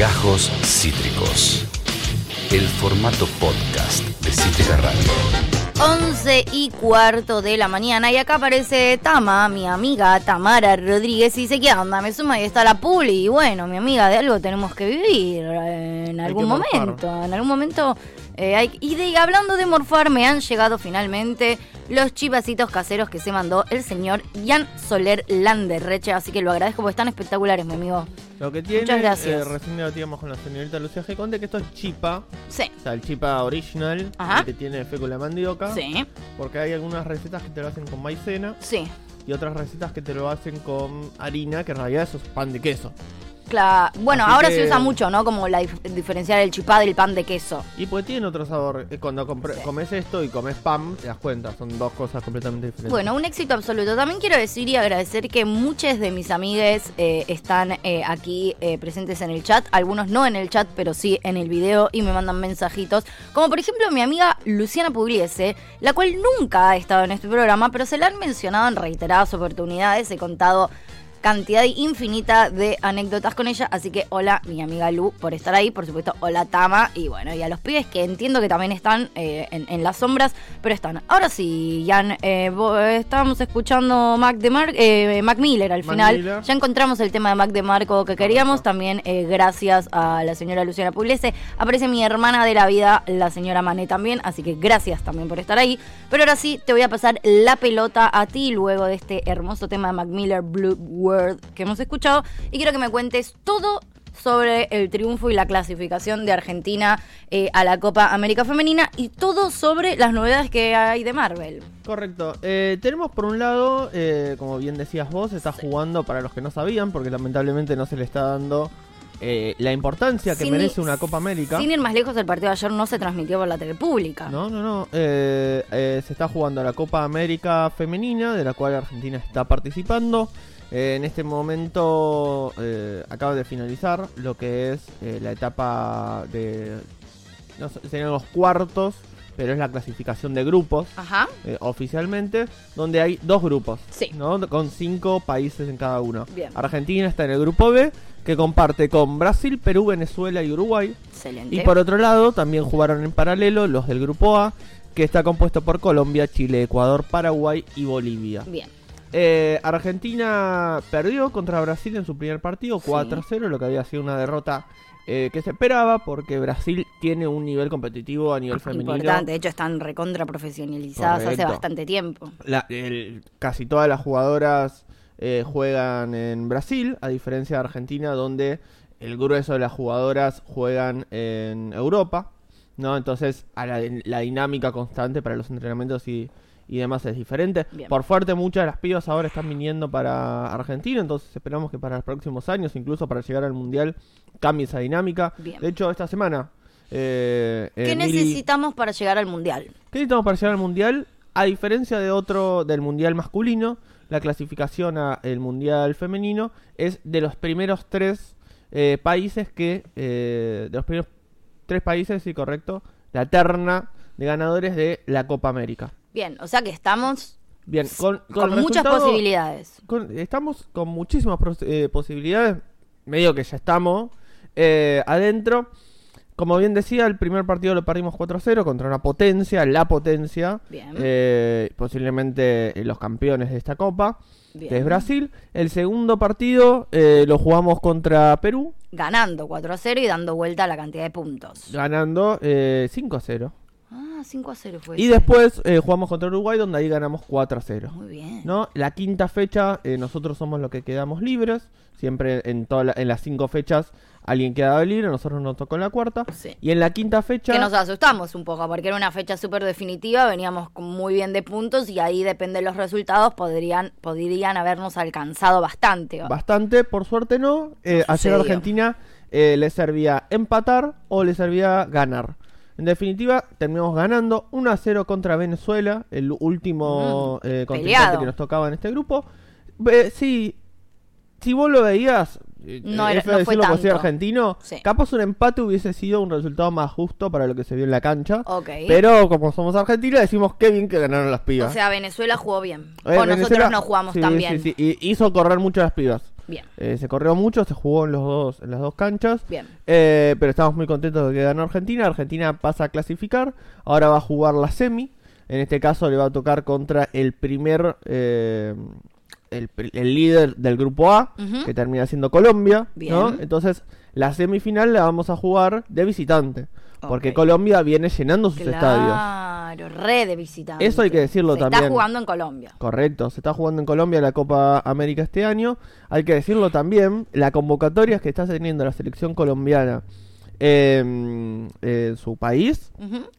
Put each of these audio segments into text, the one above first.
Gajos Cítricos. El formato podcast de Cítrica Radio. 11 y cuarto de la mañana y acá aparece Tama, mi amiga Tamara Rodríguez y dice, ¿qué onda? Me suma y está la puli y bueno, mi amiga, de algo tenemos que vivir eh, en algún momento, en algún momento... eh, hay- y de, hablando de morfar, me han llegado finalmente los chivasitos caseros que se mandó el señor Jan Soler Landerreche, así que lo agradezco porque están espectaculares, mi amigo. Lo que tiene, Muchas gracias. eh, recién debatíamos con la señorita Lucía G. Conde que esto es chipa, Sí, o sea, el chipa original, Ajá. el que tiene fécula de mandioca. sí, Porque hay algunas recetas que te lo hacen con maicena sí. y otras recetas que te lo hacen con harina, que en realidad eso es pan de queso. Bueno, Así ahora que- se usa mucho, ¿no? Como la dif- diferenciar el chipá del pan de queso. Y pues tiene otro sabor. Eh, Cuando Sí. comes esto y comes pan, te das cuenta, son dos cosas completamente diferentes. Bueno, un éxito absoluto. También quiero decir y agradecer que muchos de mis amigues eh, están eh, aquí eh, presentes en el chat. Algunos no en el chat, pero sí en el video y me mandan mensajitos. Como por ejemplo mi amiga Luciana Pugliese, la cual nunca ha estado en este programa, pero se la han mencionado en reiteradas oportunidades. He contado cantidad infinita de anécdotas con ella. Así que hola, mi amiga Lu, por estar ahí. Por supuesto, hola Tama. Y bueno, y a los pibes que entiendo que también están eh, en, en las sombras, pero están. Ahora sí, Jan, eh, vo- estábamos escuchando Mac, de Mar eh, Mac Miller al Mac final. Miller. Ya encontramos el tema de Mac de Marco que queríamos. También eh, gracias a la señora Luciana Pugliese. Aparece mi hermana de la vida, la señora Mané también. Así que gracias también por estar ahí. Pero ahora sí, te voy a pasar la pelota a ti luego de este hermoso tema de Mac Miller, Blue Que hemos escuchado. Y quiero que me cuentes todo sobre el triunfo y la clasificación de Argentina eh, a la Copa América Femenina y todo sobre las novedades que hay de Marvel. Correcto. Eh, tenemos por un lado, eh, como bien decías vos, está jugando para los que no sabían, porque lamentablemente no se le está dando eh, la importancia que Sin merece ir- una Copa América. Sin ir más lejos, el partido de ayer no se transmitió por la TV pública. No, no, no. Eh, eh, se está jugando la Copa América Femenina, de la cual Argentina está participando. Eh, en este momento eh, acaba de finalizar lo que es eh, la etapa de... No sé, serían los cuartos, pero es la clasificación de grupos. Ajá. eh, oficialmente, donde hay dos grupos, Sí. ¿no? con cinco países en cada uno. Bien. Argentina está en el grupo B, que comparte con Brasil, Perú, Venezuela y Uruguay. Excelente. Y por otro lado, también jugaron en paralelo los del grupo A, que está compuesto por Colombia, Chile, Ecuador, Paraguay y Bolivia. Bien. Eh, Argentina perdió contra Brasil en su primer partido, 4-0, lo que había sido una derrota eh, que se esperaba, porque Brasil tiene un nivel competitivo a nivel femenino. Importante, de hecho están recontra profesionalizadas hace bastante tiempo. La- el- casi todas las jugadoras eh, juegan en Brasil, a diferencia de Argentina, donde el grueso de las jugadoras juegan en Europa, ¿no? Entonces, a la, la dinámica constante para los entrenamientos y, y demás es diferente. Bien. Por fuerte, muchas de las pibas ahora están viniendo para Argentina, entonces esperamos que para los próximos años, incluso para llegar al Mundial, cambie esa dinámica. Bien. De hecho, esta semana... eh, ¿Qué eh, necesitamos para llegar al mundial? ¿Qué necesitamos para llegar al mundial? A diferencia de otro del mundial masculino, la clasificación al mundial femenino es de los primeros tres eh, países que. eh, de los primeros tres países, sí, correcto. La terna de ganadores de la Copa América. Bien, o sea que estamos Bien, con, con, con muchas posibilidades. con- estamos con muchísimas eh, posibilidades. Medio que ya estamos eh, adentro. Como bien decía, el primer partido lo perdimos 4-0 contra una potencia, la potencia. Bien. eh, posiblemente eh, los campeones de esta copa, Bien. que es Brasil. El segundo partido eh, lo jugamos contra Perú, Ganando 4 a 0 y dando vuelta a la cantidad de puntos. ganando eh, 5-0. Ah, 5 a 0 fue. Y ese. después eh, jugamos contra Uruguay, donde ahí ganamos 4-0. Muy bien. ¿no? La quinta fecha, eh, nosotros somos los que quedamos libres. Siempre en, toda la- en las cinco fechas alguien quedaba libre, nosotros nos tocó en la cuarta. Sí. Y en la quinta fecha... Que nos asustamos un poco, porque era una fecha súper definitiva, veníamos muy bien de puntos y ahí depende de los resultados, podrían, podrían habernos alcanzado bastante. Bastante, por suerte no. Eh, ayer. Argentina eh, le servía empatar o le servía ganar. En definitiva, terminamos ganando 1 a 0 contra Venezuela, el último Mm, eh, contrincante que nos tocaba en este grupo. Sí, si vos lo veías, eh, No es era- no fue tanto. argentino, Sí. capaz un empate hubiese sido un resultado más justo para lo que se vio en la cancha. Pero como somos argentinos, decimos qué bien que ganaron las pibas. O sea, Venezuela jugó bien. Eh, o Venezuela- nosotros no jugamos sí, tan bien. sí, y hizo correr mucho a las pibas. Bien, Eh, se corrió mucho, se jugó en, los dos, en las dos canchas. bien. Eh, pero estamos muy contentos de que ganó Argentina. Argentina pasa a clasificar. Ahora va a jugar la semi. En este caso le va a tocar contra el primer. eh, el, el líder del grupo A, que termina siendo Colombia. Bien. ¿no? Entonces, la semifinal la vamos a jugar de visitante. Porque. Colombia viene llenando sus estadios. Claro, re de visitante. Eso hay que decirlo Se también. Está jugando en Colombia. Correcto, se está jugando en Colombia la Copa América este año. Hay que decirlo también, la convocatoria que está teniendo la selección colombiana eh, en su país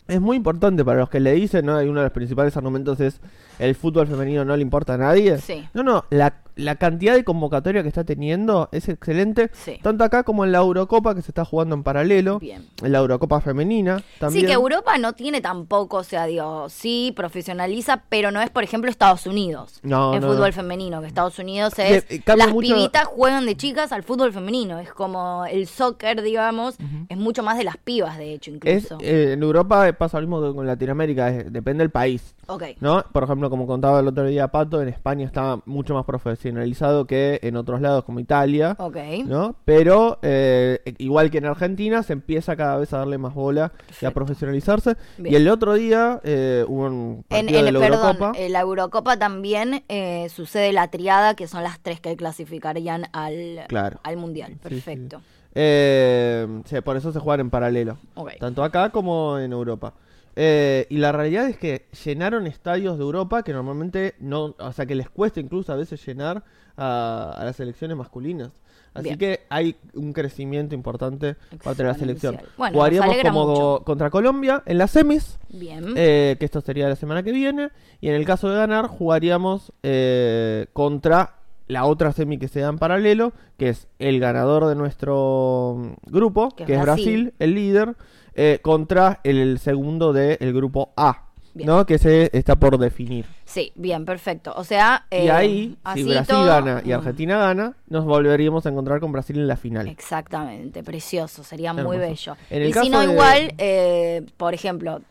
es muy importante para los que le dicen, ¿no? Y uno de los principales argumentos es el fútbol femenino no le importa a nadie. Sí. No, no, la, la cantidad de convocatoria que está teniendo es excelente, Sí. tanto acá como en la Eurocopa que se está jugando en paralelo, Bien. en la Eurocopa femenina también. Sí, que Europa no tiene tampoco, o sea, digo, sí profesionaliza, pero no es, por ejemplo, Estados Unidos. No, en no, fútbol no. femenino, que Estados Unidos es. Eh, las mucho- pibitas juegan de chicas al fútbol femenino. Es como el soccer, digamos, es mucho más de las pibas, de hecho, Es, incluso. eh, en Europa pasa lo mismo que con Latinoamérica, es- depende del país. ok. ¿No? Por ejemplo, como contaba el otro día Pato, en España está mucho más profesionalizado que en otros lados como Italia, Ok. ¿no? Pero eh, igual que en Argentina, se empieza cada vez a darle más bola y a profesionalizarse. Bien. Y el otro día eh, hubo un partido en- de la perdón, Eurocopa. en la Eurocopa también eh, sucede la triada, que son las tres que clasificarían al, Claro. al Mundial. Sí. Perfecto. Eh, sí, por eso se juegan en paralelo, tanto acá como en Europa. Eh, y la realidad es que llenaron estadios de Europa que normalmente no, o sea, que les cuesta incluso a veces llenar a, a las selecciones masculinas. Así Bien. que hay un crecimiento importante parte de la selección. Bueno, Jugaríamos como mucho. contra Colombia en las semis, Bien. eh, que esto sería la semana que viene. Y en el caso de ganar, jugaríamos eh, contra la otra semi que se da en paralelo, que es el ganador de nuestro mm, grupo, Que que, es es Brasil, Brasil. el líder, eh, contra el segundo del grupo A, Bien. ¿no? Que se está por definir. Sí, bien, perfecto. O sea, y eh, ahí, si Brasil todo- gana y Mm, Argentina gana, nos volveríamos a encontrar con Brasil en la final. Exactamente, precioso, sería muy bello. En el y si no, de- igual, eh, por ejemplo,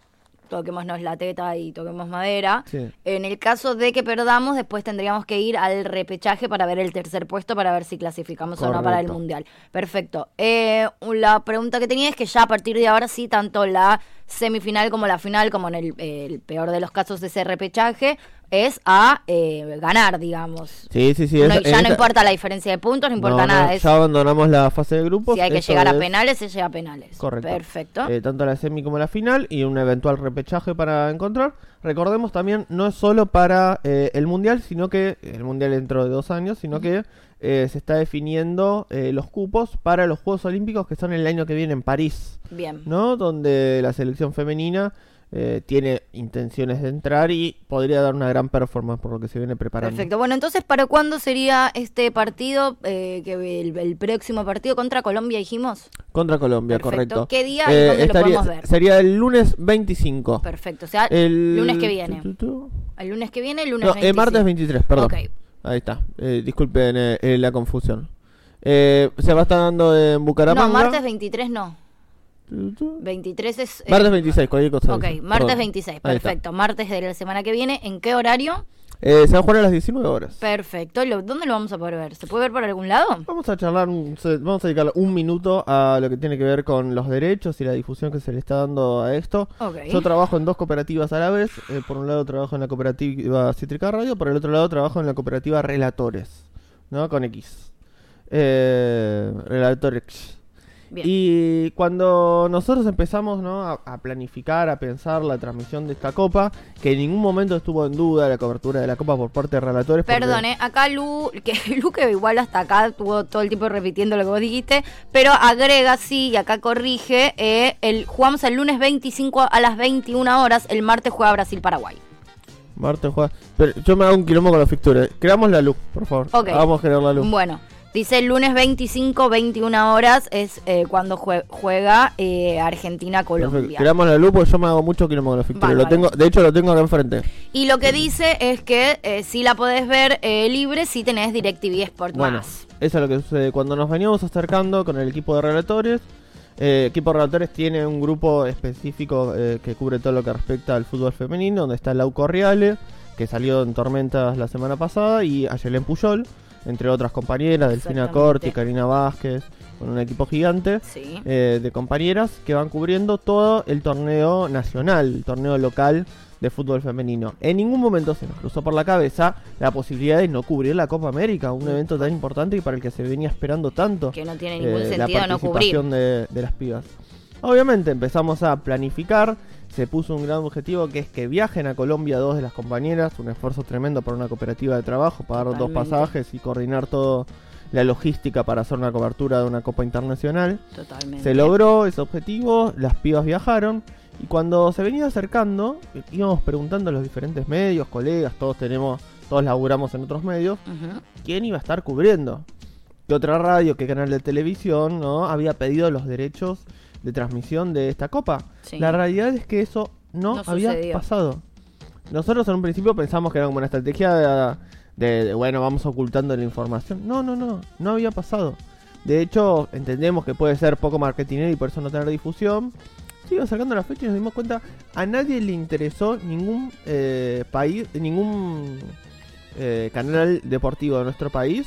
toquémonos la teta y toquemos madera. Sí. En el caso de que perdamos, después tendríamos que ir al repechaje para ver el tercer puesto, para ver si clasificamos o no para el Correcto. Mundial. Perfecto. Eh, la pregunta que tenía es que ya a partir de ahora sí, tanto la semifinal como la final, como en el, el peor de los casos de ese repechaje, es a eh, ganar, digamos. Sí, sí, sí. No- ya no importa la diferencia de puntos, no importa No, no, nada. es Ya abandonamos la fase de grupos. si hay que llegar a es- penales, se llega a penales. Correcto. Perfecto. Eh, tanto la semi como la final y un eventual repechaje para encontrar. Recordemos también, no es solo para eh, el mundial, sino que el mundial dentro de dos años, sino que eh, se está definiendo eh, los cupos para los Juegos Olímpicos que son el año que viene en París, Bien. ¿no? Donde la selección femenina eh, tiene intenciones de entrar y podría dar una gran performance por lo que se viene preparando. Perfecto. Bueno, entonces, ¿para cuándo sería este partido? eh, que el, el próximo partido contra Colombia, dijimos. Contra Colombia, Perfecto. correcto. ¿Qué día y dónde lo podemos ver? Sería el lunes 25. Perfecto. O sea, El lunes que viene. El lunes que viene, el lunes No, 25. el martes 23, perdón. Ahí está. Eh, disculpen eh, eh, la confusión. Eh, se va a estar dando en Bucaramanga. No, martes 23 no. Tu, tu. 23 es... eh, Martes 26, cualquier cosa. Ok, martes Perdón. 26, Ahí está. perfecto. Martes de la semana que viene, ¿en qué horario? Eh, se va a jugar a las 19 horas. Perfecto. Lo- ¿Dónde lo vamos a poder ver? ¿Se puede ver por algún lado? Vamos a charlar, un- se- vamos a dedicar un minuto a lo que tiene que ver con los derechos y la difusión que se le está dando a esto. Ok. Yo trabajo en dos cooperativas a la vez. Eh, por un lado trabajo en la cooperativa Cítrica Radio, por el otro lado trabajo en la cooperativa Relatores, ¿no? Con X. Eh, Relatores. Bien. Y cuando nosotros empezamos ¿no? a, a planificar, a pensar la transmisión de esta copa, que en ningún momento estuvo en duda la cobertura de la copa por parte de relatores. porque- Perdón, eh, acá Lu, que Lu que igual hasta acá estuvo todo el tiempo repitiendo lo que vos dijiste, pero agrega sí y acá corrige, eh, el, jugamos el lunes 25 a las 21 horas, el martes juega Brasil-Paraguay. Martes juega. Pero yo me hago un quilombo con la fixtura. Creamos la luz, por favor. Ok. Vamos a generar la luz. Bueno, dice el lunes 25, 21 horas es eh, cuando jue- juega eh. Argentina-Colombia. Creamos la luz porque yo me hago mucho la fixtura. Lo Bárbaro. tengo, de hecho, lo tengo acá enfrente. Y lo que dice es que eh, si la podés ver eh, libre si tenés DirecTV Sport Bueno, más. eso es lo que sucede. Cuando nos veníamos acercando con el equipo de relatores, eh, equipo de relatores tiene un grupo específico eh, que cubre todo lo que respecta al fútbol femenino, donde está Lau Corriale, que salió en Tormentas la semana pasada, y Ayelen Puyol, entre otras compañeras, Delfina. Corti, Karina Vázquez, con un equipo gigante Sí. eh, de compañeras que van cubriendo todo el torneo nacional, el torneo local de fútbol femenino. En ningún momento se nos cruzó por la cabeza la posibilidad de no cubrir la Copa América, un evento tan importante y para el que se venía esperando tanto Que no tiene ningún eh, la sentido no cubrir. participación de, de las pibas. Obviamente empezamos a planificar, se puso un gran objetivo que es que viajen a Colombia dos de las compañeras, un esfuerzo tremendo para una cooperativa de trabajo, pagar dos pasajes y coordinar todo la logística para hacer una cobertura de una Copa Internacional. Totalmente. Se logró ese objetivo, las pibas viajaron y cuando se venía acercando íbamos preguntando a los diferentes medios, colegas, todos tenemos, todos laburamos en otros medios, quién iba a estar cubriendo. ¿Qué otra radio, qué canal de televisión no había pedido los derechos de transmisión de esta copa? Sí. La realidad es que eso no, No había sucedió. pasado. Nosotros en un principio pensamos que era como una estrategia de, de- de, bueno, vamos ocultando la información. No, no, no, no había pasado. De hecho, entendemos que puede ser poco marketinero y por eso no tener difusión. Sigo sacando la fecha y nos dimos cuenta, a nadie le interesó ningún eh, país, ningún eh, canal deportivo de nuestro país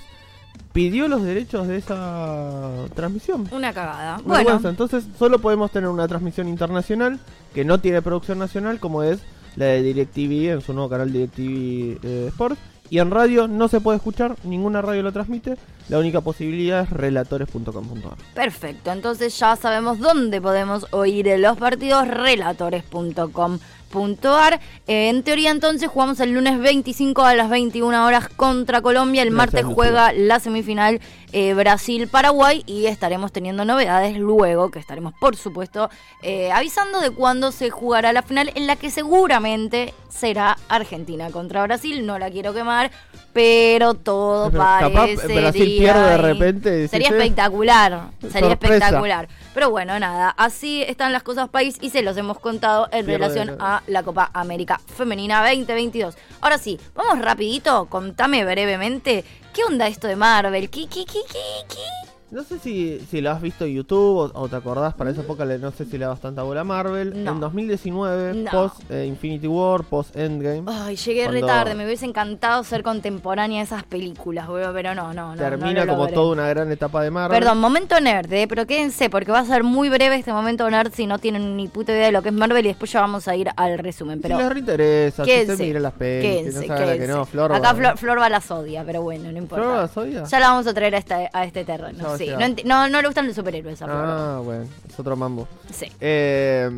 pidió los derechos de esa transmisión. Una cagada. Una Bueno, vergüenza. Entonces solo podemos tener una transmisión internacional que no tiene producción nacional como es la de DirecTV en su nuevo canal DirecTV eh, Sport. Y en radio no se puede escuchar, ninguna radio lo transmite. La única posibilidad es relatores.com.ar. perfecto. Entonces ya sabemos dónde podemos oír los partidos relatores.com.ar. Eh, en teoría entonces jugamos el lunes 25 a las 21 horas contra Colombia. El martes juega la semifinal eh, Brasil-Paraguay y estaremos teniendo novedades luego, que estaremos por supuesto eh, avisando de cuándo se jugará la final en la que seguramente será Argentina contra Brasil. No la quiero quemar, pero todo Pero capaz parece Brasil pierde de repente Sería decís, espectacular, sería sorpresa. espectacular. Pero bueno, nada, así están las cosas país y se los hemos contado en Pierde relación a la Copa América Femenina 2022. Ahora sí, vamos rapidito, contame brevemente, ¿qué onda esto de Marvel? ¿Qué, qué, qué, qué, qué? No sé si, si lo has visto en YouTube o, o te acordás, para esa época le- no sé si le da bastante bola a Marvel. No. En 2019, No. post eh, Infinity War, post Endgame, Ay, llegué re Cuando- tarde, me hubiese encantado ser contemporánea a esas películas, boludo, pero no, no, no. termina no lo como logré. toda una gran etapa de Marvel. Perdón, momento nerd, eh, pero quédense porque va a ser muy breve este momento nerd si no tienen ni puta idea de lo que es Marvel y después ya vamos a ir al resumen. Pero si les reinteresa, si quédense, mira las pelis, que quédense, no sabe la que quédense. no, Flor. Acá va- Flor, Flor va las odia, pero bueno, no importa. ¿Flor las odia? Ya la vamos a traer a este, a este Ya terreno. va a Sí. No, no, no le gustan los superhéroes a Flor. Ah, bueno, es otro mambo. Sí. Eh,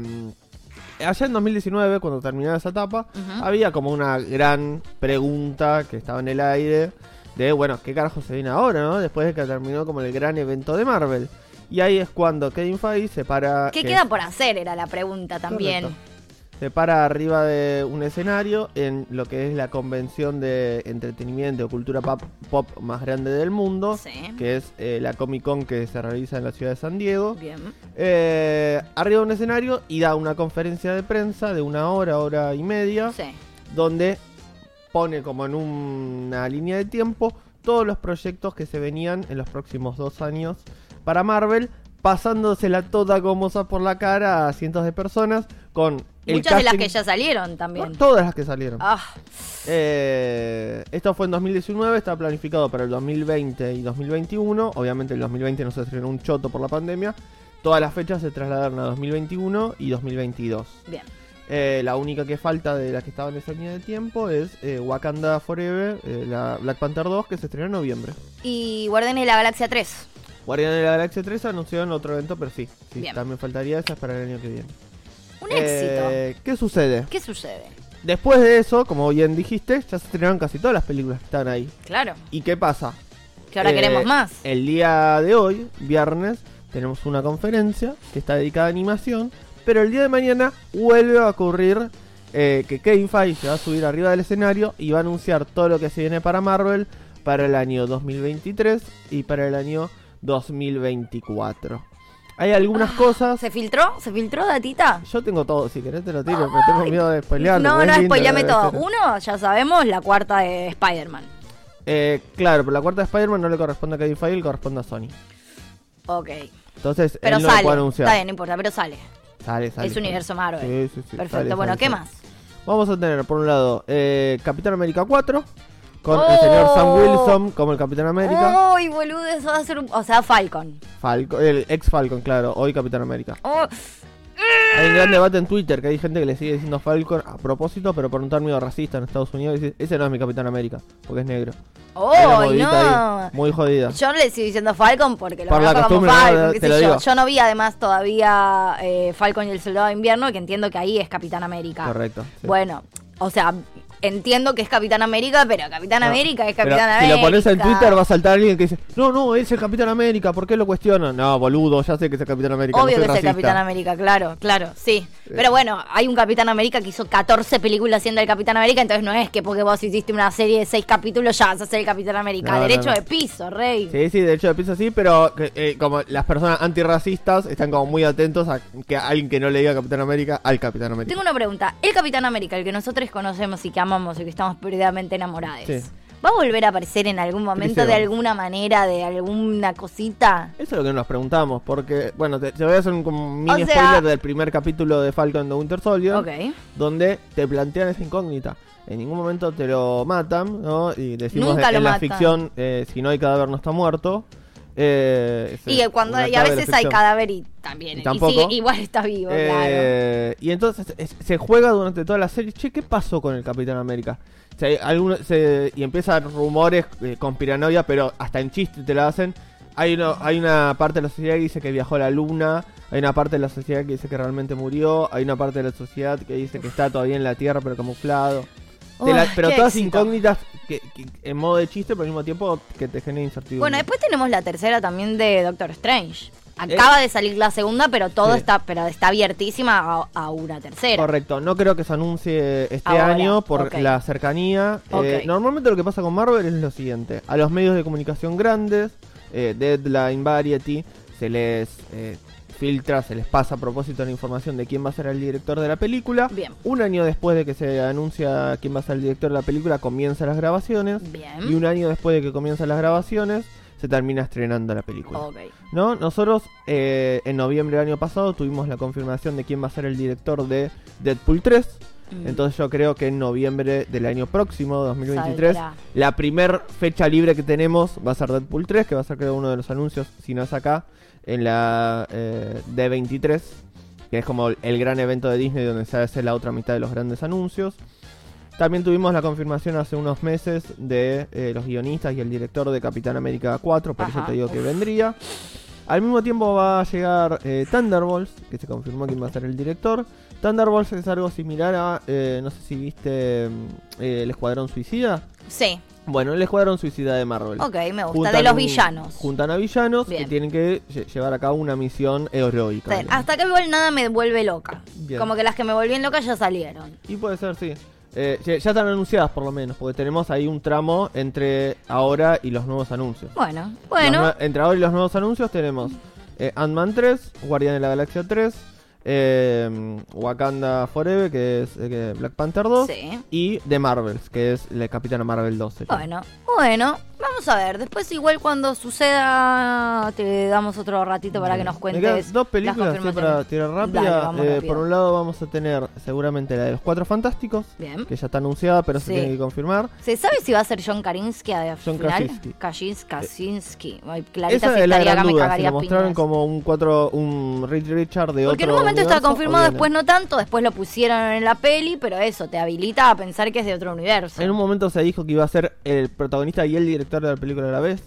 allá en 2019, cuando terminaba esa etapa, había como una gran pregunta que estaba en el aire de, bueno, ¿qué carajo se viene ahora, no? Después de que terminó como el gran evento de Marvel. Y ahí es cuando Kevin Feige se para... ¿Qué que- queda por hacer? Era la pregunta también. Correcto. Se para arriba de un escenario en lo que es la convención de entretenimiento o cultura pop, pop más grande del mundo, Sí. que es eh, la Comic Con que se realiza en la ciudad de San Diego. Bien. Eh, arriba de un escenario y da una conferencia de prensa de una hora, hora y media, Sí. donde pone como en una línea de tiempo todos los proyectos que se venían en los próximos dos años para Marvel, pasándosela toda gomosa por la cara a cientos de personas con el Muchas de las que ya salieron también. No, todas las que salieron. Ah, Eh, esto fue en 2019, está planificado para el 2020 y 2021. Obviamente el 2020 no se estrenó un choto por la pandemia. Todas las fechas se trasladaron a 2021 y 2022. bien. Eh, la única que falta de las que estaban en esa línea de tiempo es eh, Wakanda Forever, la Black Panther 2, que se estrenó en noviembre. Y Guardianes de la Galaxia 3. Guardianes de la Galaxia 3 anunció en otro evento, pero sí, sí, Bien. también faltaría esa para el año que viene. Un Eh, éxito. ¿Qué sucede? ¿Qué sucede? Después de eso, como bien dijiste, ya se estrenaron casi todas las películas que están ahí. Claro. ¿Y qué pasa? Que ahora Eh, queremos más. El día de hoy, viernes, tenemos una conferencia que está dedicada a animación, pero el día de mañana vuelve a ocurrir eh, que Kevin Feige se va a subir arriba del escenario y va a anunciar todo lo que se viene para Marvel para el año 2023 y para el año 2024. Hay algunas cosas... ¿Se filtró? ¿Se filtró, datita? Yo tengo todo, si querés te lo tiro, pero tengo miedo de spoilear. No, no, spoileame la todo. Uno, ya sabemos, la cuarta de Spider-Man. Eh, claro, pero la cuarta de Spider-Man no le corresponde a Kevin Feige, le corresponde a Sony. Ok. Entonces, Pero él no lo sale. puede anunciar. Está bien, no importa, pero sale. Sale, sale, es sale. universo Marvel. Sí, sí, sí, Perfecto. sale, bueno, ¿qué más? Vamos a tener, por un lado, eh, Capitán América 4, Con el señor Sam Oh. Wilson como el Capitán América. Uy, boludo, eso va a ser un... O sea, Falcon. Falco- el ex Falcon, claro, hoy Capitán América. Oh, Hay un gran debate en Twitter que hay gente que le sigue diciendo Falcon a propósito, pero por un término racista en Estados Unidos. Dice, ese no es mi Capitán América, porque es negro. Oh no. ahí, muy jodida. Yo le sigo diciendo Falcon porque lo Por la conozco como costumbre, Falcon, no, qué sé yo. no vi además todavía eh, Falcon y el Soldado de Invierno, que entiendo que ahí es Capitán América. Correcto. sí. Bueno, o sea, entiendo que es Capitán América, pero Capitán No, América es pero Capitán Si América. lo pones en Twitter va a saltar alguien que dice, no, no, es el Capitán América, ¿por qué lo cuestionan? No, boludo, ya sé que es el Capitán América. Obvio no que es el racista". Capitán América, claro, claro, sí. Pero bueno, hay un Capitán América que hizo 14 películas siendo el Capitán América, entonces no es que porque vos hiciste una serie de 6 capítulos ya vas a ser el Capitán América. No, Derecho de piso, rey. Sí, sí, de hecho de piso sí, pero que, eh, como las personas antirracistas están como muy atentos a que alguien que no le diga Capitán América al Capitán América. Tengo una pregunta. El Capitán América, el que nosotros conocemos y que amamos y que estamos perdidamente enamorados, Sí. ¿va a volver a aparecer en algún momento de alguna manera, de alguna cosita? Eso es lo que nos preguntamos, porque, bueno, te, te voy a hacer un, mini O sea- spoiler del primer capítulo de Falcon the Winter Soldier, Ok. donde te plantean esa incógnita. En ningún momento te lo matan, ¿no? Y decimos Nunca en la ficción, eh, si no hay cadáver no está muerto. Eh, Y, cuando, y a veces hay cadáver y también. Y Y, tampoco. sigue- igual está vivo, claro. Eh, Y entonces es- se juega durante toda la serie. Che, ¿qué pasó con el Capitán América? O sea, hay alguno- se- y empiezan rumores eh, con piranoia, pero hasta en chiste te la hacen. Hay, uno- hay una parte de la sociedad que dice que viajó a la luna. Hay una parte de la sociedad que dice que realmente murió. Hay una parte de la sociedad que dice que está todavía en la Tierra, pero camuflado. La- Uy, pero todas éxito. incógnitas que, que- en modo de chiste, pero al mismo tiempo que te genera incertidumbre. Bueno, después tenemos la tercera también de Doctor Strange. Acaba de salir la segunda, pero todo Sí. está, pero está abiertísima a, a una tercera. Correcto, no creo que se anuncie este Ahora, año por la cercanía. Eh, normalmente lo que pasa con Marvel es lo siguiente: a los medios de comunicación grandes, eh, Deadline, Variety, se les eh, filtra, se les pasa a propósito la información de quién va a ser el director de la película. Bien. Un año después de que se anuncia quién va a ser el director de la película, comienzan las grabaciones. Bien. Y un año después de que comienzan las grabaciones, se termina estrenando la película. ¿No? Nosotros eh, en noviembre del año pasado tuvimos la confirmación de quién va a ser el director de Deadpool 3. Mm. Entonces yo creo que en noviembre del año próximo, 2023, Saldrá. la primer fecha libre que tenemos va a ser Deadpool 3, que va a ser creo uno de los anuncios, si no es acá, en la eh, D23, que es como el gran evento de Disney donde se hace la otra mitad de los grandes anuncios. También tuvimos la confirmación hace unos meses de eh, los guionistas y el director de Capitán América 4, por eso te digo que vendría. Al mismo tiempo va a llegar eh, Thunderbolts, que se confirmó quién va a ser el director. Thunderbolts es algo similar a, eh, no sé si viste mm, el Escuadrón Suicida. Sí, Bueno, el Escuadrón Suicida de Marvel. ok, me gusta. Juntan De los villanos. Juntan a villanos que Bien. tienen que lle- llevar a cabo una misión heroica. Está bien. digamos. Hasta que igual nada me vuelve loca. Bien. Como que las que me volvían loca ya salieron. Y puede ser, sí. Eh, ya ya están anunciadas por lo menos, porque tenemos ahí un tramo entre ahora y los nuevos anuncios. Bueno, Los bueno. nue- entre ahora y los nuevos anuncios tenemos eh, Ant-Man 3, Guardián de la Galaxia 3, eh, Wakanda Forever, que es eh, Black Panther 2, Sí. y The Marvels, que es la Capitana Marvel 2. sería. Bueno, bueno, vamos a ver. Después igual cuando suceda te damos otro ratito para que nos cuentes. dos las películas así para tirar rápida. Eh, por un lado vamos a tener seguramente la de los Cuatro Fantásticos, Bien. que ya está anunciada, pero se tiene que confirmar. ¿Se sabe si va a ser John Karinsky John final? Kajins- Kaczynski. Ay, Clarita Esa si es la gran duda, lo mostraron como un cuatro, un Richard de Porque otro momento estaba universo, confirmado, después no tanto, después lo pusieron en la peli, pero eso, te habilita a pensar que es de otro universo. En un momento se dijo que iba a ser el protagonista y el director de la película a la vez.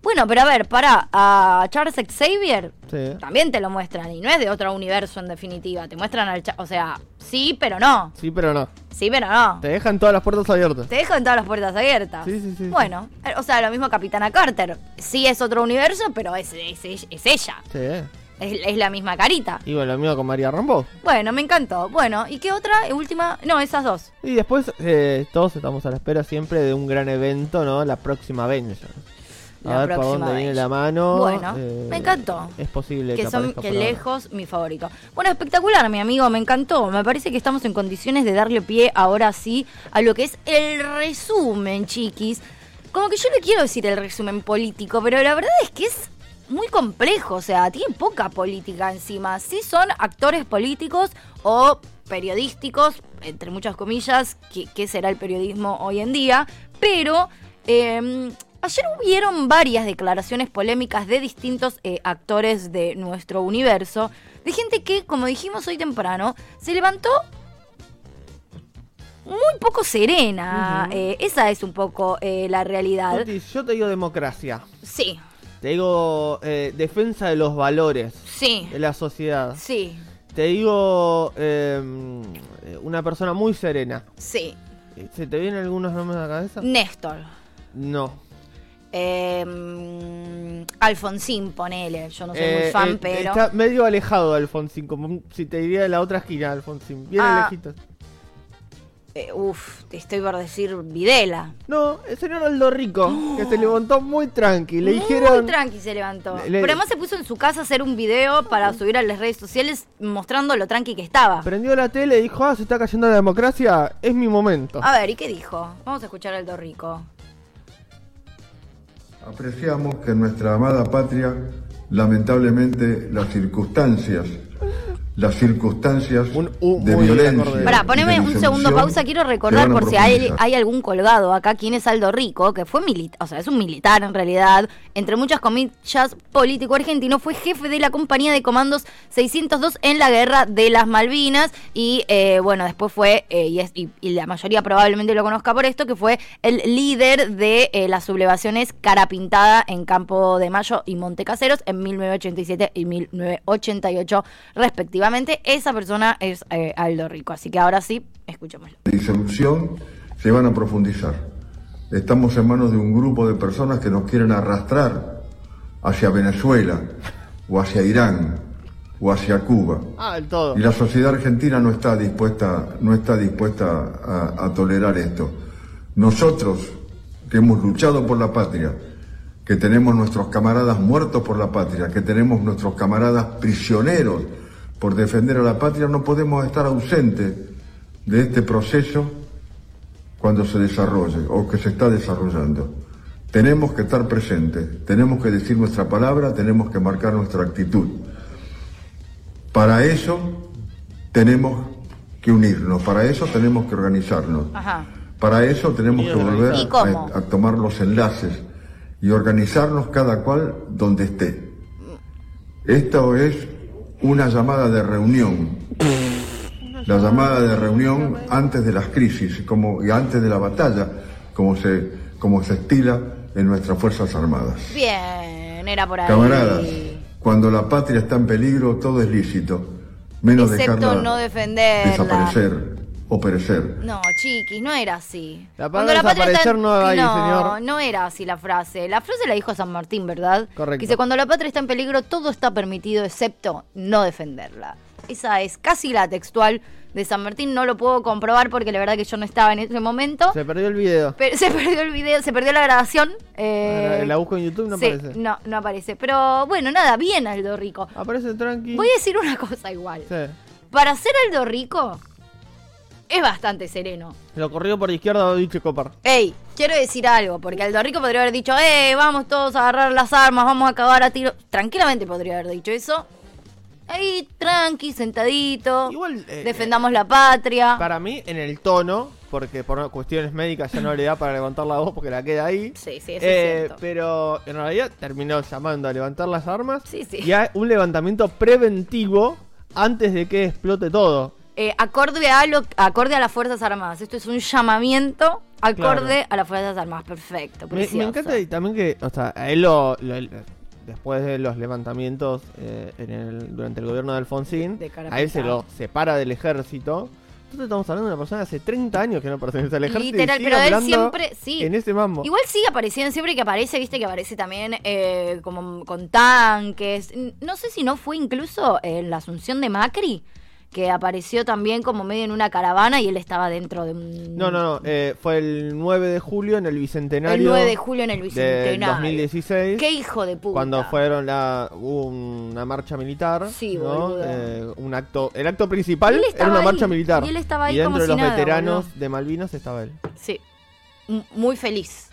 Bueno, pero a ver, para a Charles Xavier Sí. también te lo muestran y no es de otro universo en definitiva. Te muestran al. O sea, sí, pero no. Sí, pero no. Sí, pero no. Te dejan todas las puertas abiertas. Te dejan todas las puertas abiertas. Sí, sí, sí, Bueno, eh, o sea, lo mismo Capitana Carter. Sí es otro universo, pero es, es, es- es ella. Sí. Es, es la misma carita. Y bueno, lo mismo con María Rambo. Bueno, me encantó. Bueno, ¿y qué otra? Última. No, esas dos. Y después eh, todos estamos a la espera siempre de un gran evento, ¿no? La próxima Avengers. A La ver por próxima dónde viene la mano. Bueno, eh, me encantó. Es posible que, que son que ahora. lejos mi favorito. Bueno, espectacular, mi amigo, me encantó. Me parece que estamos en condiciones de darle pie ahora sí a lo que es el resumen, chiquis. Como que yo le quiero decir el resumen político, pero la verdad es que es muy complejo, o sea, tiene poca política encima. Sí son actores políticos o periodísticos, entre muchas comillas, qué, qué será el periodismo hoy en día, pero eh, ayer hubieron varias declaraciones polémicas de distintos eh, actores de nuestro universo, de gente que, como dijimos hoy temprano, se levantó muy poco serena. Eh, esa es un poco eh, la realidad. Yo te digo democracia. Sí, Te digo eh, defensa de los valores sí, de la sociedad. sí, Te digo eh, una persona muy serena. sí. ¿Se te vienen algunos nombres a la cabeza? Néstor. No. Eh, Alfonsín, ponele. Yo no soy Eh, muy fan, eh, pero. Está medio alejado de Alfonsín, como si te diría de la otra esquina, Alfonsín. Bien Ah. lejitos. Eh, uf, te estoy por decir Videla. No, el señor Aldo Rico, que se levantó muy tranqui. Le Muy dijeron. tranqui se levantó. Le- le- Pero además se puso en su casa a hacer un video para subir a las redes sociales mostrando lo tranqui que estaba. Prendió la tele y dijo: Ah, se está cayendo la democracia, es mi momento. A ver, ¿y qué dijo? Vamos a escuchar al Rico. Apreciamos que en nuestra amada patria, lamentablemente, las circunstancias, las circunstancias Un- un de violencia. Pará, y poneme de un segundo pausa. Quiero recordar por si hay, hay algún colgado acá quién es Aldo Rico, que fue militar, o sea, es un militar en realidad, entre muchas comillas, político argentino, fue jefe de la compañía de comandos 602 en la guerra de las Malvinas y eh, bueno, después fue, eh, y, es- y- y la mayoría probablemente lo conozca por esto, que fue el líder de eh, las sublevaciones Cara Pintada en Campo de Mayo y Montecaseros en 1987 y 1988 respectivamente. Esa persona es eh, Aldo Rico, así que ahora sí, escuchémoslo. disolución se van a profundizar. Estamos en manos de un grupo de personas que nos quieren arrastrar hacia Venezuela o hacia Irán o hacia Cuba. Ah, del todo. Y la sociedad argentina no está dispuesta, no está dispuesta a, a tolerar esto. Nosotros, que hemos luchado por la patria, que tenemos nuestros camaradas muertos por la patria, que tenemos nuestros camaradas prisioneros por defender a la patria, no podemos estar ausentes de este proceso cuando se desarrolle o que se está desarrollando. Tenemos que estar presentes, tenemos que decir nuestra palabra, tenemos que marcar nuestra actitud. Para eso tenemos que unirnos, para eso tenemos que organizarnos, Ajá. para eso tenemos que volver a, a tomar los enlaces y organizarnos cada cual donde esté. Esto es una llamada de reunión, la llamada de reunión antes de las crisis como, y antes de la batalla, como se, como se estila en nuestras Fuerzas Armadas. Bien, era por ahí. Camaradas, cuando la patria está en peligro, todo es lícito, menos Excepto dejarla no defenderla. desaparecer o perecer. No, chiquis, no era así. La Cuando palabra desaparecer no va ahí, no, señor. no era así la frase. La frase la dijo San Martín, ¿verdad? Correcto. Que dice, cuando la patria está en peligro, todo está permitido excepto no defenderla. Esa es casi la textual de San Martín. No lo puedo comprobar porque la verdad que yo no estaba en ese momento. Se perdió el video. Pero se perdió el video, se perdió la grabación. eh, La busco en YouTube, no sí, aparece. No, no aparece. Pero bueno, nada, bien Aldo Rico. Aparece tranqui. Voy a decir una cosa igual. Sí. Para ser Aldo Rico, es bastante sereno. Lo corrió por izquierda dicho Copar. Ey, quiero decir algo, porque Aldo Rico podría haber dicho, eh, vamos todos a agarrar las armas, vamos a acabar a tiro. Tranquilamente podría haber dicho eso. Ahí, tranqui, sentadito. Igual, eh, defendamos la patria. Para mí, en el tono, porque por cuestiones médicas ya no le da para levantar la voz porque la queda ahí. Sí, sí, eso Eh, es cierto. pero en realidad terminó llamando a levantar las armas Sí, sí. y a un levantamiento preventivo antes de que explote todo. Eh, acorde, a lo, acorde a las Fuerzas Armadas. Esto es un llamamiento acorde a las Fuerzas Armadas. Perfecto, Me, me precioso. encanta y también que, o sea, a él lo, lo- después de los levantamientos eh, en el- durante el gobierno de Alfonsín, De a él se lo separa del ejército. Entonces estamos hablando de una persona de hace 30 años que no pertenece al ejército. y Literal, sigue pero él siempre- sí. En ese mambo. Igual sigue apareciendo, siempre que aparece, viste que aparece también eh, como con tanques. No sé si no fue incluso en la asunción de Macri, que apareció también como medio en una caravana y él estaba dentro de un... No, no, no. eh, fue el 9 de julio en el bicentenario. El 9 de julio en el Bicentenario. 2016. ¡Qué hijo de puta! Cuando fueron la hubo una marcha militar, Sí, ¿no? Eh, un acto, el acto principal era una ahí, marcha militar. y él estaba ahí Y dentro como de si los nada, veteranos boludo. de Malvinas estaba él. Sí, M- muy feliz.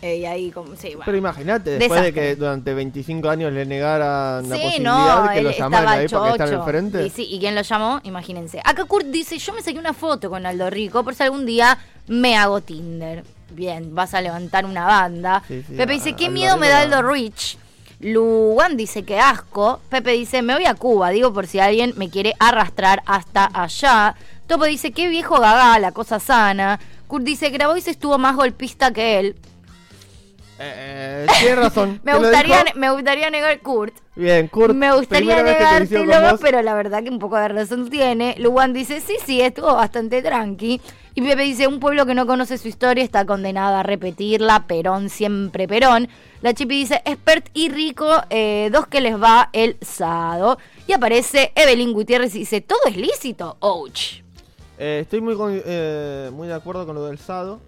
Eh, y ahí, como, sí, bueno. Pero imagínate, después Desastre. de que durante 25 años le negaran la Sí, posibilidad no, de que lo llamaran ahí para estar chocho. enfrente. Y sí, ¿y quién lo llamó? Imagínense. Acá Kurt dice, yo me saqué una foto con Aldo Rico por si algún día me hago Tinder. Bien, vas a levantar una banda. Sí, sí, Pepe a- dice, qué Aldo miedo me da Aldo Rich. Luan dice que asco. Pepe dice, me voy a Cuba, digo por si alguien me quiere arrastrar hasta allá. Topo dice, qué viejo gaga, la cosa sana. Kurt dice, Grabois estuvo más golpista que él. Eh, eh, tiene razón. Me ¿Quién lo gustaría, me gustaría negar Kurt. Bien, Kurt. Me gustaría negártelo, vos. pero la verdad que un poco de razón tiene. Luan dice, sí, sí, estuvo bastante tranqui. Y Pepe dice, un pueblo que no conoce su historia está condenado a repetirla, Perón, siempre Perón. La Chipi dice, expert y rico, eh, dos que les va el sado. Y aparece Evelyn Gutiérrez y dice, todo es lícito, ouch. Eh, estoy muy, con- eh, muy de acuerdo con lo del Sado.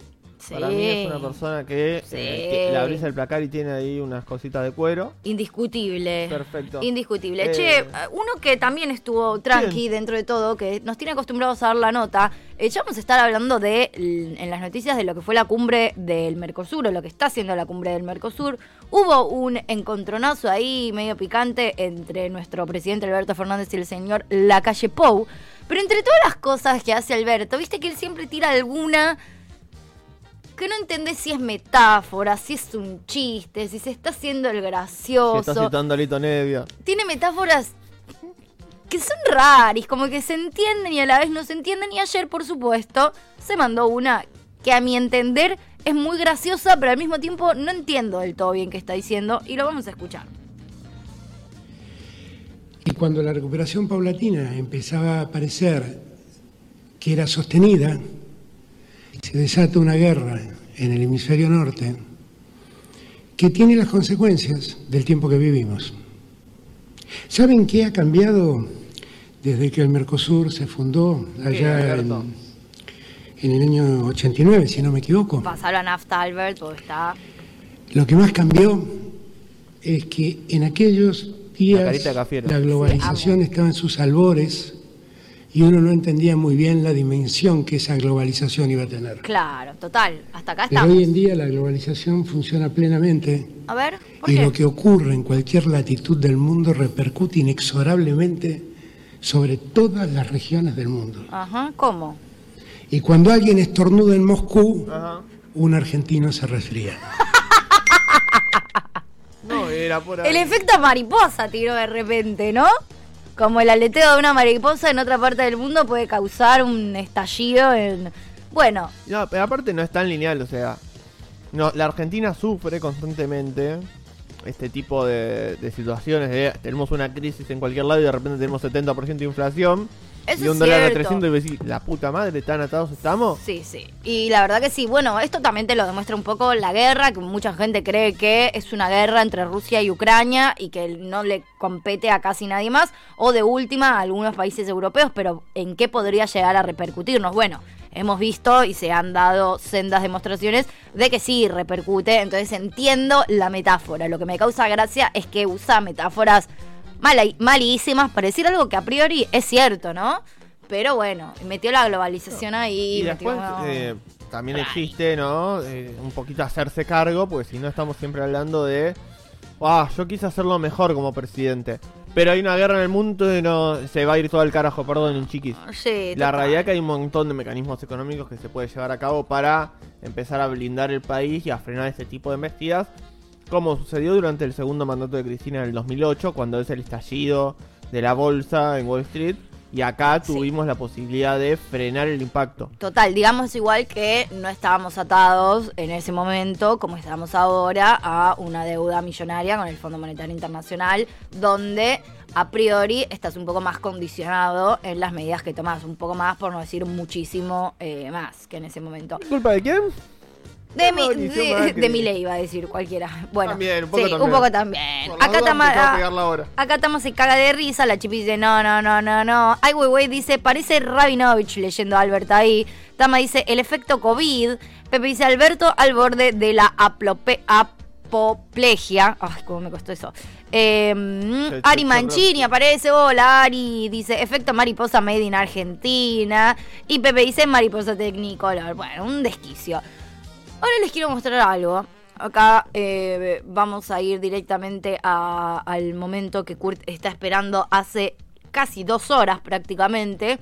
Sí. Para mí es una persona que Sí. eh, que le abrís el placar y tiene ahí unas cositas de cuero. Indiscutible. Perfecto. Indiscutible. Eh, Che, uno que también estuvo tranqui Bien. dentro de todo, que nos tiene acostumbrados a dar la nota, eh, ya vamos a estar hablando de en las noticias de lo que fue la cumbre del Mercosur o lo que está haciendo la cumbre del Mercosur. Hubo un encontronazo ahí medio picante entre nuestro presidente Alberto Fernández y el señor Lacalle Pou. Pero entre todas las cosas que hace Alberto, viste que él siempre tira alguna que no entendés si es metáfora, si es un chiste, si se está haciendo el Si gracioso está citando a Lito Nevia. tiene metáforas que son raras, como que se entienden y a la vez no se entienden. Y ayer, por supuesto, se mandó una que a mi entender es muy graciosa, pero al mismo tiempo no entiendo del todo bien qué está diciendo y lo vamos a escuchar. Y cuando la recuperación paulatina empezaba a parecer que era sostenida, se desata una guerra en el hemisferio norte que tiene las consecuencias del tiempo que vivimos. ¿Saben qué ha cambiado desde que el Mercosur se fundó allá en, en el año 89, si no me equivoco? Pasar a nafta, Albert, todo está. Lo que más cambió es que en aquellos días la globalización estaba en sus albores y uno no entendía muy bien la dimensión que esa globalización iba a tener. Claro, total. Hasta acá Pero estamos. hoy en día la globalización funciona plenamente A ver, ¿por y qué? lo que ocurre en cualquier latitud del mundo repercute inexorablemente sobre todas las regiones del mundo. Ajá, ¿cómo? Y cuando alguien estornuda en Moscú, Ajá. un argentino se resfría. No, era por ahí. El efecto mariposa tiró de repente, ¿no? Como el aleteo de una mariposa en otra parte del mundo puede causar un estallido en... Bueno, No, pero aparte no es tan lineal, o sea. No, la Argentina sufre constantemente este tipo de, de situaciones. De, tenemos una crisis en cualquier lado y de repente tenemos 70% de inflación. Eso y un dólar a cierto. 300 y decís, la puta madre, tan atados estamos. Sí, sí. Y la verdad que sí. Bueno, esto también te lo demuestra un poco la guerra, que mucha gente cree que es una guerra entre Rusia y Ucrania y que no le compete a casi nadie más, o de última a algunos países europeos, pero ¿en qué podría llegar a repercutirnos? Bueno, hemos visto y se han dado sendas demostraciones de que sí repercute, entonces entiendo la metáfora. Lo que me causa gracia es que usa metáforas mala- malísimas para decir algo que a priori es cierto, ¿no? Pero bueno, metió la globalización ahí. Y metió- después eh, también existe, ¿no? Eh, un poquito hacerse cargo, porque si no estamos siempre hablando de. Ah, yo quise hacerlo mejor como presidente. Pero hay una guerra en el mundo y no se va a ir todo al carajo, perdón, chiquis. Sí, La realidad es que hay un montón de mecanismos económicos que se puede llevar a cabo para empezar a blindar el país y a frenar este tipo de embestidas, como sucedió durante el segundo mandato de Cristina en el 2008, cuando es el estallido de la bolsa en Wall Street, y acá Sí. tuvimos la posibilidad de frenar el impacto. Total, digamos igual que no estábamos atados en ese momento, como estamos ahora, a una deuda millonaria con el Fondo Monetario Internacional, donde a priori estás un poco más condicionado en las medidas que tomas, un poco más, por no decir muchísimo eh, más que en ese momento. ¿Culpa de quién? De mi, de, de mi ley iba a decir cualquiera. Bueno, También, un poco sí, también. un poco también. Acá duda, Tamara- empezó a pegarla ahora. Acá estamos se caga de risa, la chipi dice, no, no, no, no, no. Ay, güey, güey, dice, parece Rabinovich leyendo a Albert ahí. Tama dice, el efecto COVID. Pepe dice, Alberto al borde de la aplope- apoplegia. Ay, cómo me costó eso. Eh, Ari Mancini aparece, hola Ari, dice, efecto mariposa made in Argentina. Y Pepe dice, mariposa technicolor. Bueno, un desquicio. Ahora les quiero mostrar algo. acá eh, vamos a ir directamente a- al momento que Kurt está esperando hace casi dos horas prácticamente.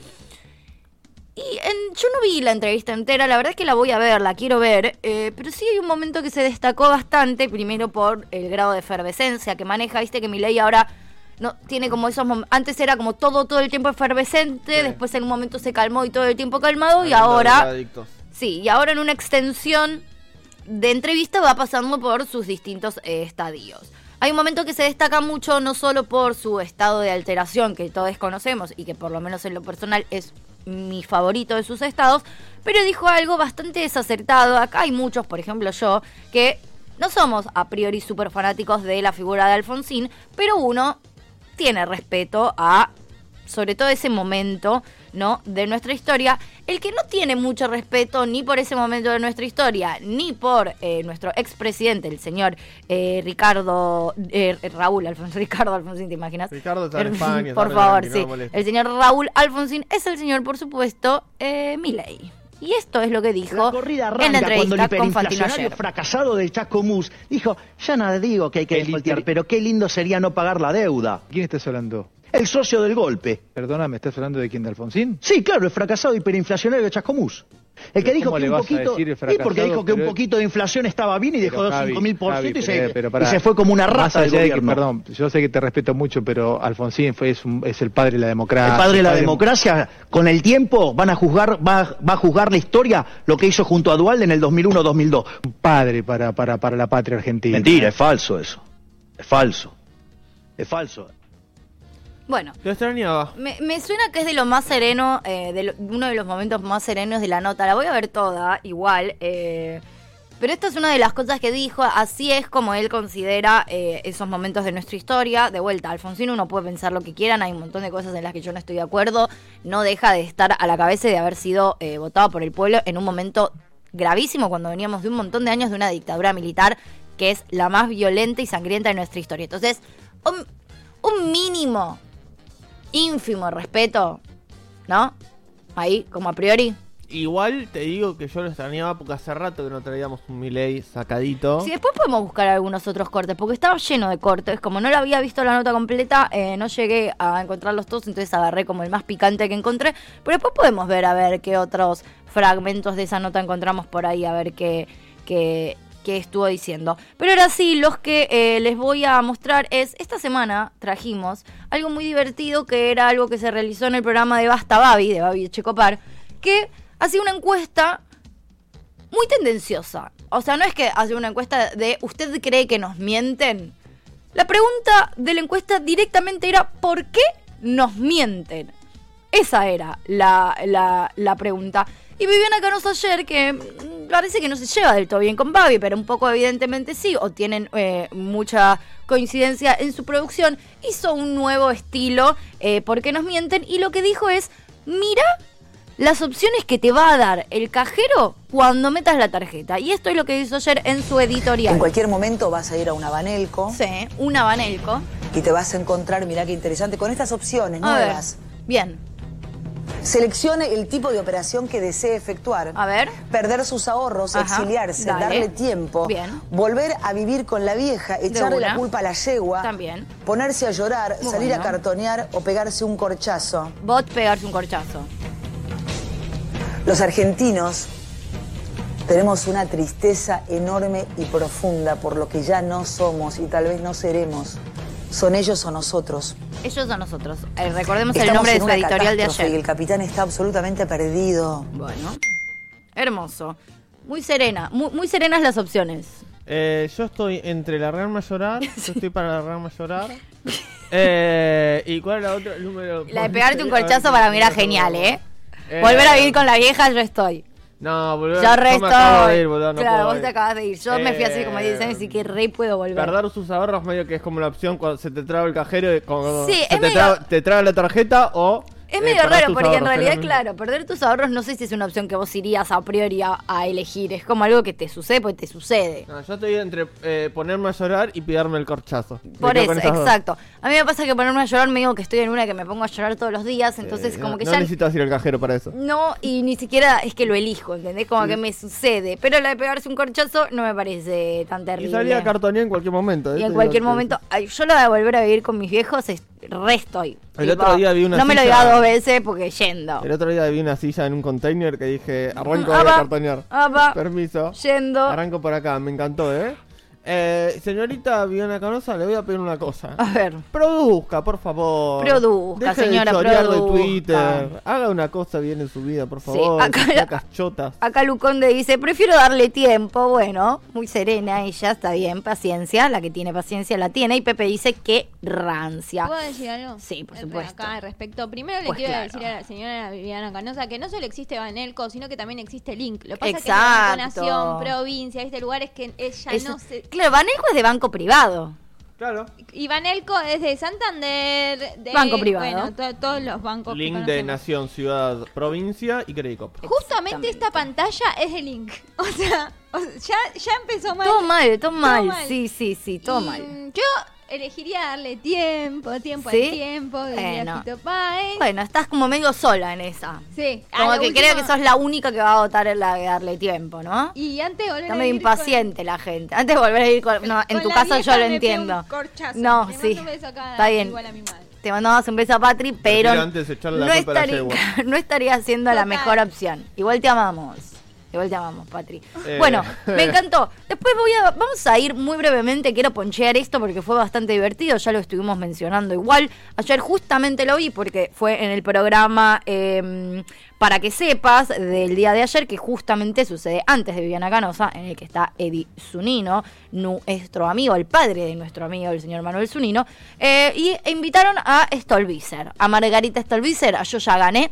Y en- yo no vi la entrevista entera, la verdad es que la voy a ver, la quiero ver, eh, pero sí hay un momento que se destacó bastante, primero por el grado de efervescencia que maneja, viste que mi ley ahora no tiene como esos mom- antes era como todo todo el tiempo efervescente, Sí. después en un momento se calmó y todo el tiempo calmado y Hablando ahora adictos. Sí, y ahora en una extensión de entrevista va pasando por sus distintos eh, estadios. Hay un momento que se destaca mucho no solo por su estado de alteración, que todos conocemos y que por lo menos en lo personal es mi favorito de sus estados, pero dijo algo bastante desacertado. Acá hay muchos, por ejemplo yo, que no somos a priori súper fanáticos de la figura de Alfonsín, pero uno tiene respeto a sobre todo ese momento, ¿no? De nuestra historia. El que no tiene mucho respeto ni por ese momento de nuestra historia, ni por eh, nuestro expresidente, el señor eh, Ricardo, eh, Raúl Alfonsín, Ricardo Alfonsín, ¿te imaginas? Ricardo está en España, Por favor, no sí. El señor Raúl Alfonsín es el señor, por supuesto, eh, Milei. Y esto es lo que dijo La corrida en la arranca cuando el entrevista con Fantino ayer. fracasado de Chascomús dijo, ya nada digo que hay que El hiper- pero qué lindo sería no pagar la deuda. ¿Quién estás hablando? El socio del golpe. Perdona, ¿me estás hablando de quién? ¿De Alfonsín? Sí, claro, el fracasado hiperinflacionario de Chascomús. El que dijo ¿cómo que un poquito. Sí, porque dijo que un poquito de inflación estaba bien y dejó Javi, 5 mil por Javi, ciento y se, pero y pará. se fue como una raza del allá de que, gobierno. perdón, yo sé que te respeto mucho, pero Alfonsín fue, es, un- es el padre de la democracia. el padre de la padre- democracia, con el tiempo van a juzgar, va, va a juzgar la historia lo que hizo junto a Dualde en el 2001-2002. Un padre para, para, para la patria argentina. Mentira, es falso eso. Es falso. Es falso. Bueno, Lo extrañaba. Me, me suena que es de lo más sereno, eh, de lo- uno de los momentos más serenos de la nota. La voy a ver toda, igual. eh, pero esta es una de las cosas que dijo. Así es como él considera eh, esos momentos de nuestra historia. De vuelta, Alfonsín uno puede pensar lo que quieran. Hay un montón de cosas en las que yo no estoy de acuerdo. No deja de estar a la cabeza y de haber sido eh, votado por el pueblo en un momento gravísimo cuando veníamos de un montón de años de una dictadura militar que es la más violenta y sangrienta de nuestra historia. Entonces, un, un mínimo ínfimo respeto, ¿no? Ahí, como a priori. Igual te digo que yo lo extrañaba porque hace rato que no traíamos un Miley sacadito. Si después podemos buscar algunos otros cortes, porque estaba lleno de cortes. Como no la había visto la nota completa, eh, no llegué a encontrarlos todos, entonces agarré como el más picante que encontré. Pero después podemos ver a ver qué otros fragmentos de esa nota encontramos por ahí, a ver qué, qué, qué estuvo diciendo. Pero ahora sí, los que eh, les voy a mostrar es, esta semana trajimos algo muy divertido que era algo que se realizó en el programa de Basta Babi, de Babi Checopar, que hacía una encuesta muy tendenciosa. O sea, no es que hace una encuesta de ¿usted cree que nos mienten? La pregunta de la encuesta directamente era ¿por qué nos mienten? Esa era la, la, la pregunta. Y Viviana Canosa ayer, que mm, parece que no se lleva del todo bien con Babi, pero un poco evidentemente sí, o tienen eh, mucha coincidencia en su producción, hizo un nuevo estilo, eh, ¿por qué nos mienten? Y lo que dijo es, mira las opciones que te va a dar el cajero cuando metas la tarjeta. Y esto es lo que hizo ayer en su editorial. En cualquier momento vas a ir a una Banelco Sí, una Banelco. y te vas a encontrar, mirá qué interesante, con estas opciones A ver, nuevas. bien. Seleccione el tipo de operación que desee efectuar. A ver. Perder sus ahorros, Ajá, exiliarse, dale. darle tiempo. Bien. Volver a vivir con la vieja, echarle la culpa a la yegua. También. Ponerse a llorar, Muy salir a cartonear o pegarse un corchazo. Bot pegarse un corchazo. Los argentinos tenemos una tristeza enorme y profunda por lo que ya no somos y tal vez no seremos. Son ellos o nosotros. Ellos a nosotros. Eh, recordemos el nombre de su editorial de y ayer. el capitán está absolutamente perdido. Bueno. Hermoso. Muy serena. Muy, muy serenas las opciones. Eh, yo estoy entre largarme a llorar. Yo estoy para largarme a llorar. Eh, ¿Y cuál es la otra? El número. La de pegarte un corchazo para mí era genial, ¿eh? Eh, Volver a vivir con la vieja, yo estoy. No, boludo. Yo re me acabo de ir, boludo, no claro, puedo vos ir. te acabas de ir. Yo me fui así como 10 años y que re puedo volver. Perder sus ahorros medio que es como la opción cuando se te traba el cajero como Sí, se es te, medio- traba, te traba la tarjeta o Es Eh, medio raro porque en realidad, claro, perder tus ahorros no sé si es una opción que vos irías a priori a, a elegir. Es como algo que te sucede porque te sucede. No, yo estoy entre eh, ponerme a llorar y pillarme el corchazo. Por eso, dos. exacto. A mí me pasa que ponerme a llorar me digo que estoy en una que me pongo a llorar todos los días, entonces Eh, como no, que no ya necesitas ir al cajero para eso. no y ni siquiera es que lo elijo, ¿entendés? Como que me sucede. Pero la de pegarse un corchazo no me parece tan Y terrible. salía a cartonía en cualquier momento. Y eso en cualquier momento, ay, yo lo de volver a vivir con mis viejos es re estoy. El otro día vi una No me lo diga dos veces porque yendo. El otro día vi una silla en un container que dije, arranco voy a va. cartonear. Permiso. Yendo. Arranco por acá, me encantó, ¿eh? Eh, señorita Viviana Canosa, le voy a pedir una cosa. A ver. Produzca, por favor. Produzca, Deje señora, de chorear de produzca. Twitter. Haga una cosa bien en su vida, por Sí, favor. acá placas chotas. Acá Luconde dice, prefiero darle tiempo. Bueno, muy serena ella, está bien, paciencia. La que tiene paciencia la tiene. Y Pepe dice que rancia. ¿Puedo decir algo? Sí, por Eh, supuesto. Acá al respecto. Primero le Pues quiero claro. decir a la señora Viviana Canosa que no solo existe Banelco, sino que también existe Link. Lo que pasa Exacto. es que Nación, provincia, ¿viste? Lugares que ella Es- no se... Claro, Banelco es de banco privado. Claro. Y Banelco es de Santander, de... Banco privado. Bueno, to- todos los bancos que Link de conocemos. Nación, Ciudad, Provincia y Credicop. Justamente esta pantalla es de Link. O sea, o sea, ya, ya empezó mal. Todo mal, todo mal. mal. Sí, sí, sí, todo Y, mal. mm, Yo elegiría darle tiempo, tiempo ¿Sí? al tiempo, de Bueno. Fito Páez. Bueno, estás como medio sola en esa. Sí. a Como que último- creo que sos la única que va a votar en la de darle tiempo, ¿no? Y antes de volver Está a medio con- impaciente la gente. Antes de volver a ir con... No, en con tu caso yo lo entiendo. un corchazo. No, Le sí. un beso a cada- Está bien. igual a mi madre. Te mandamos un beso a Patri, pero antes echarle la no, culpa a la estaría, no estaría siendo la mejor opción. Igual te amamos. Igual te amamos, Patri. Eh. Bueno, me encantó. Después voy a, vamos a ir muy brevemente. Quiero ponchear esto porque fue bastante divertido. Ya lo estuvimos mencionando igual. Ayer justamente lo vi porque fue en el programa eh, Para que sepas del día de ayer, que justamente sucede antes de Viviana Canosa, en el que está Eddie Zunino, nuestro amigo, el padre de nuestro amigo, el señor Manuel Zunino. eh, y invitaron a Stolbizer, a Margarita Stolbizer, a Yo Ya Gané.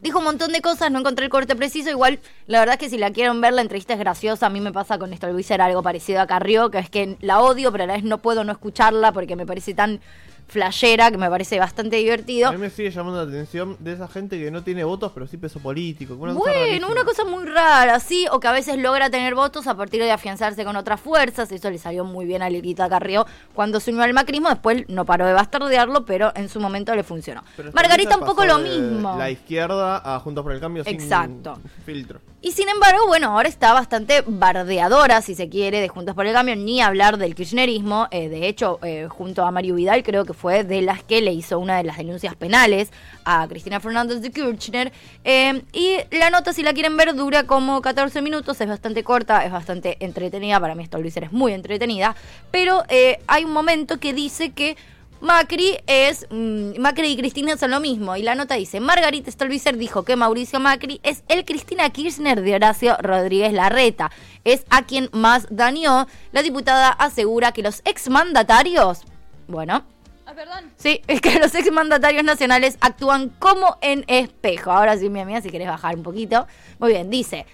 Dijo un montón de cosas, no encontré el corte preciso. Igual, la verdad es que si la quieren ver, la entrevista es graciosa. A mí me pasa con Stolbizer algo parecido a Carrió, que es que la odio, pero a la vez no puedo no escucharla porque me parece tan flashera que me parece bastante divertido. A mí me sigue llamando la atención de esa gente que no tiene votos, pero sí peso político. Una Bueno, una cosa muy rara, sí, o que a veces logra tener votos a partir de afianzarse con otras fuerzas, eso le salió muy bien a Lilita Carrió cuando se unió al macrismo, después no paró de bastardearlo, pero en su momento le funcionó. Pero Margarita un poco lo mismo. La izquierda a Juntos por el Cambio sin Exacto. filtro. Y sin embargo, bueno, ahora está bastante bardeadora, si se quiere, de Juntos por el Cambio, ni hablar del kirchnerismo. Eh, de hecho, eh, junto a Mario Vidal, creo que fue de las que le hizo una de las denuncias penales a Cristina Fernández de Kirchner. Eh, y la nota, si la quieren ver, dura como 14 minutos, es bastante corta, es bastante entretenida. Para mí, esto Luis es muy entretenida. Pero eh, hay un momento que dice que Macri es. mm, Macri y Cristina son lo mismo. Y la nota dice: Margarita Stolbizer dijo que Mauricio Macri es el Cristina Kirchner de Horacio Rodríguez Larreta. Es a quien más dañó. La diputada asegura que los exmandatarios. Bueno. Ah, perdón. Sí, es que los exmandatarios nacionales actúan como en espejo. Ahora sí, mi amiga, si querés bajar un poquito. Muy bien, dice.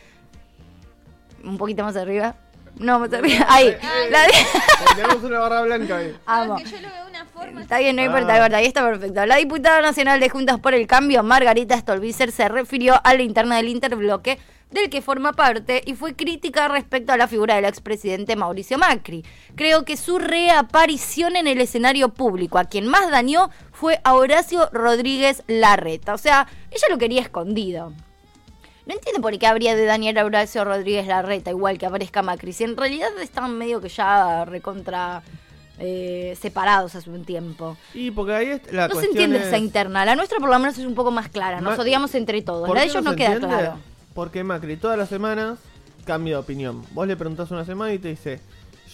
Un poquito más arriba. No, más arriba. Ahí. La di- Tenemos una barra blanca ahí. Amo. Que yo lo veo de una forma. Está bien, no importa, Ah. importa, ahí está perfecto. La diputada nacional de Juntas por el Cambio, Margarita Stolbizer, se refirió a la interna del interbloque del que forma parte y fue crítica respecto a la figura del expresidente Mauricio Macri. Creo que su reaparición en el escenario público a quien más dañó fue a Horacio Rodríguez Larreta. O sea, ella lo quería escondido. No entiendo por qué habría de dañar a Horacio Rodríguez Larreta, igual que aparezca Macri. Si en realidad están medio que ya recontra eh, separados hace un tiempo. Y porque ahí es- la No se entiende es- esa interna. La nuestra por lo menos es un poco más clara. Nos Ma- odiamos entre todos. ¿Por La de ellos no, queda claro. Porque Macri todas las semanas cambia de opinión. Vos le preguntás una semana y te dice,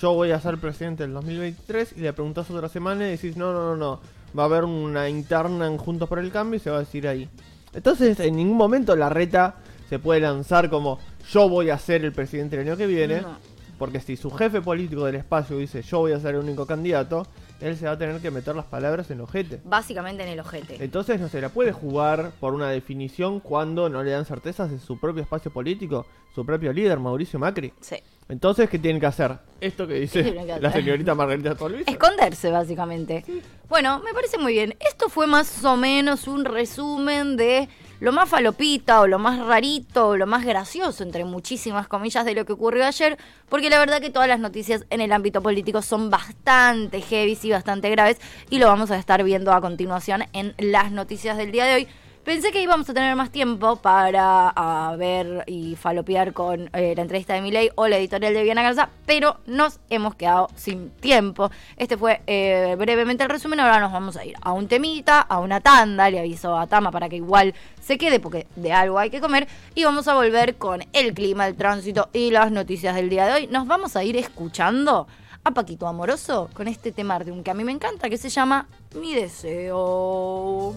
yo voy a ser presidente del 2023 y le preguntás otra semana y decís, no, no, no, no, va a haber una interna en Juntos por el Cambio y se va a decir ahí. Entonces en ningún momento la reta se puede lanzar como, yo voy a ser el presidente el año que viene. No. Porque si su jefe político del espacio dice, yo voy a ser el único candidato, él se va a tener que meter las palabras en el ojete. Básicamente en el ojete. Entonces no se la puede jugar por una definición cuando no le dan certezas de su propio espacio político, su propio líder, Mauricio Macri. Sí. Entonces, ¿qué tienen que hacer? Esto que dice que la señorita Margarita Tolvis. Esconderse, básicamente. Bueno, me parece muy bien. Esto fue más o menos un resumen de lo más falopita o lo más rarito o lo más gracioso, entre muchísimas comillas, de lo que ocurrió ayer, porque la verdad que todas las noticias en el ámbito político son bastante heavy y bastante graves y lo vamos a estar viendo a continuación en las noticias del día de hoy. Pensé que íbamos a tener más tiempo para ver y falopear con eh, la entrevista de Milei o la editorial de Viana Garza, pero nos hemos quedado sin tiempo. Este fue eh, brevemente el resumen. Ahora nos vamos a ir a un temita, a una tanda. Le aviso a Tama para que igual se quede porque de algo hay que comer. Y vamos a volver con el clima, el tránsito y las noticias del día de hoy. Nos vamos a ir escuchando a Paquito Amoroso con este tema de un que a mí me encanta que se llama Mi Deseo.